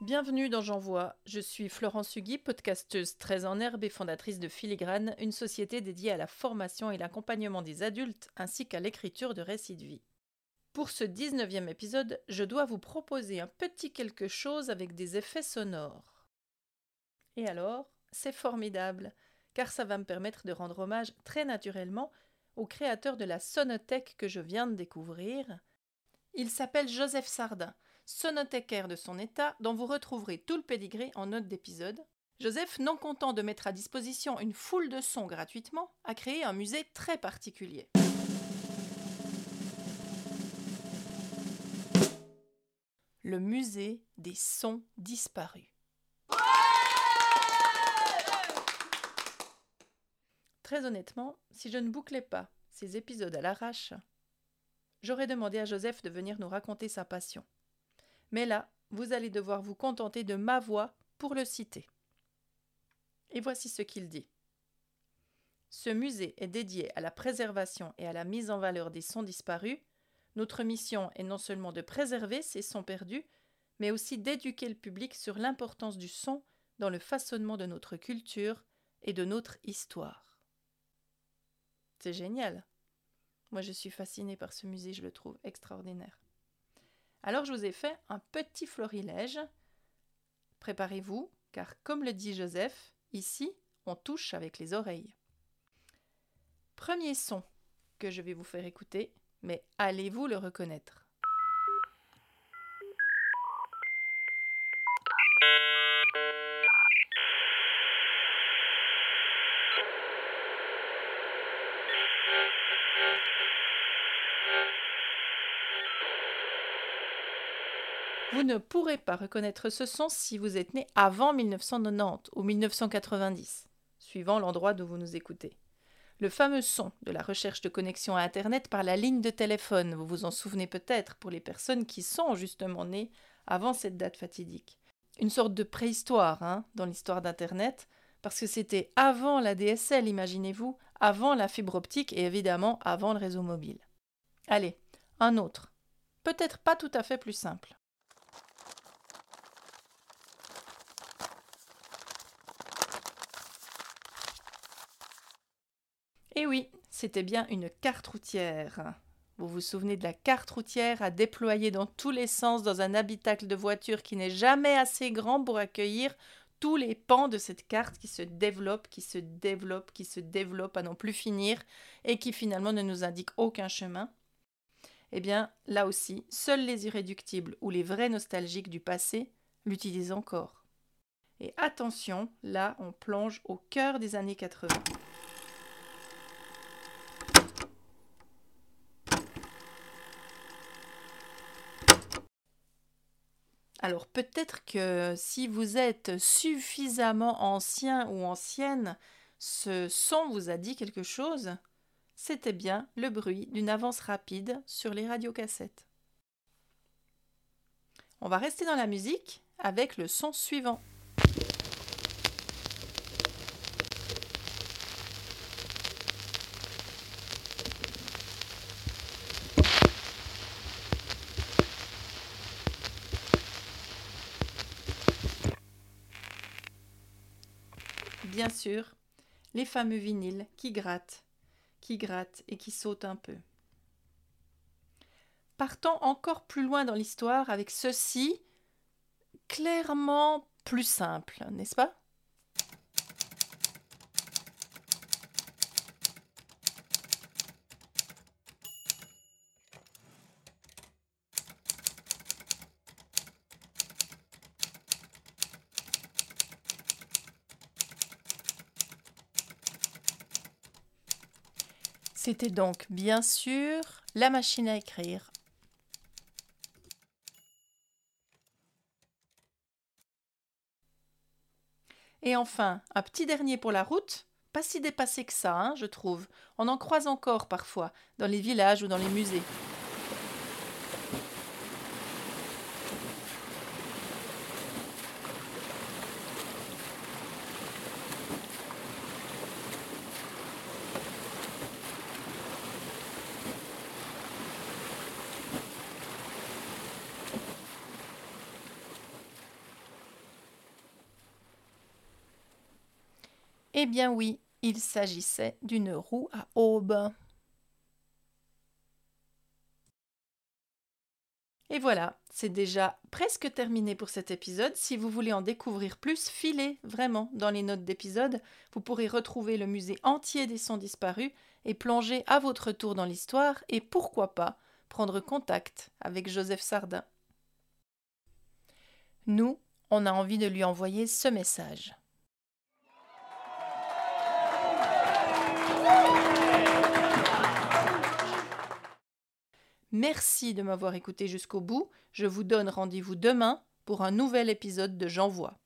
Bienvenue dans J'envoie. Je suis Florence Hugui, podcasteuse très en herbe et fondatrice de Filigrane, une société dédiée à la formation et l'accompagnement des adultes ainsi qu'à l'écriture de récits de vie. Pour ce 19e épisode, je dois vous proposer un petit quelque chose avec des effets sonores. Et alors, c'est formidable, car ça va me permettre de rendre hommage très naturellement au créateur de la sonothèque que je viens de découvrir. Il s'appelle Joseph Sardin sonothécaire de son état, dont vous retrouverez tout le pédigré en note d'épisode. Joseph, non content de mettre à disposition une foule de sons gratuitement, a créé un musée très particulier. Le musée des sons disparus. Très honnêtement, si je ne bouclais pas ces épisodes à l'arrache, j'aurais demandé à Joseph de venir nous raconter sa passion. Mais là, vous allez devoir vous contenter de ma voix pour le citer. Et voici ce qu'il dit. Ce musée est dédié à la préservation et à la mise en valeur des sons disparus. Notre mission est non seulement de préserver ces sons perdus, mais aussi d'éduquer le public sur l'importance du son dans le façonnement de notre culture et de notre histoire. C'est génial. Moi, je suis fascinée par ce musée, je le trouve extraordinaire. Alors je vous ai fait un petit florilège. Préparez-vous, car comme le dit Joseph, ici, on touche avec les oreilles. Premier son que je vais vous faire écouter, mais allez-vous le reconnaître? Vous ne pourrez pas reconnaître ce son si vous êtes né avant 1990 ou 1990, suivant l'endroit d'où vous nous écoutez. Le fameux son de la recherche de connexion à Internet par la ligne de téléphone, vous vous en souvenez peut-être pour les personnes qui sont justement nées avant cette date fatidique. Une sorte de préhistoire hein, dans l'histoire d'Internet, parce que c'était avant la DSL, imaginez-vous, avant la fibre optique et évidemment avant le réseau mobile. Allez, un autre. Peut-être pas tout à fait plus simple. Eh oui, c'était bien une carte routière. Vous vous souvenez de la carte routière à déployer dans tous les sens dans un habitacle de voiture qui n'est jamais assez grand pour accueillir tous les pans de cette carte qui se développe, qui se développe, qui se développe à n'en plus finir et qui finalement ne nous indique aucun chemin? Eh bien, là aussi, seuls les irréductibles ou les vrais nostalgiques du passé l'utilisent encore. Et attention, là, on plonge au cœur des années 80. Alors peut-être que si vous êtes suffisamment ancien ou ancienne, ce son vous a dit quelque chose. C'était bien le bruit d'une avance rapide sur les radiocassettes. On va rester dans la musique avec le son suivant. Bien sûr, les fameux vinyles qui grattent, qui grattent et qui sautent un peu. Partons encore plus loin dans l'histoire avec ceci, clairement plus simple, n'est-ce pas? C'était donc bien sûr la machine à écrire. Et enfin, un petit dernier pour la route, pas si dépassé que ça, hein, je trouve. On en croise encore parfois, dans les villages ou dans les musées. Eh bien oui, il s'agissait d'une roue à aube. Et voilà, c'est déjà presque terminé pour cet épisode. Si vous voulez en découvrir plus, filez vraiment dans les notes d'épisode. Vous pourrez retrouver le musée entier des sons disparus et plonger à votre tour dans l'histoire et pourquoi pas prendre contact avec Joseph Sardin. Nous, on a envie de lui envoyer ce message. Merci de m'avoir écouté jusqu'au bout. Je vous donne rendez-vous demain pour un nouvel épisode de J'envoie.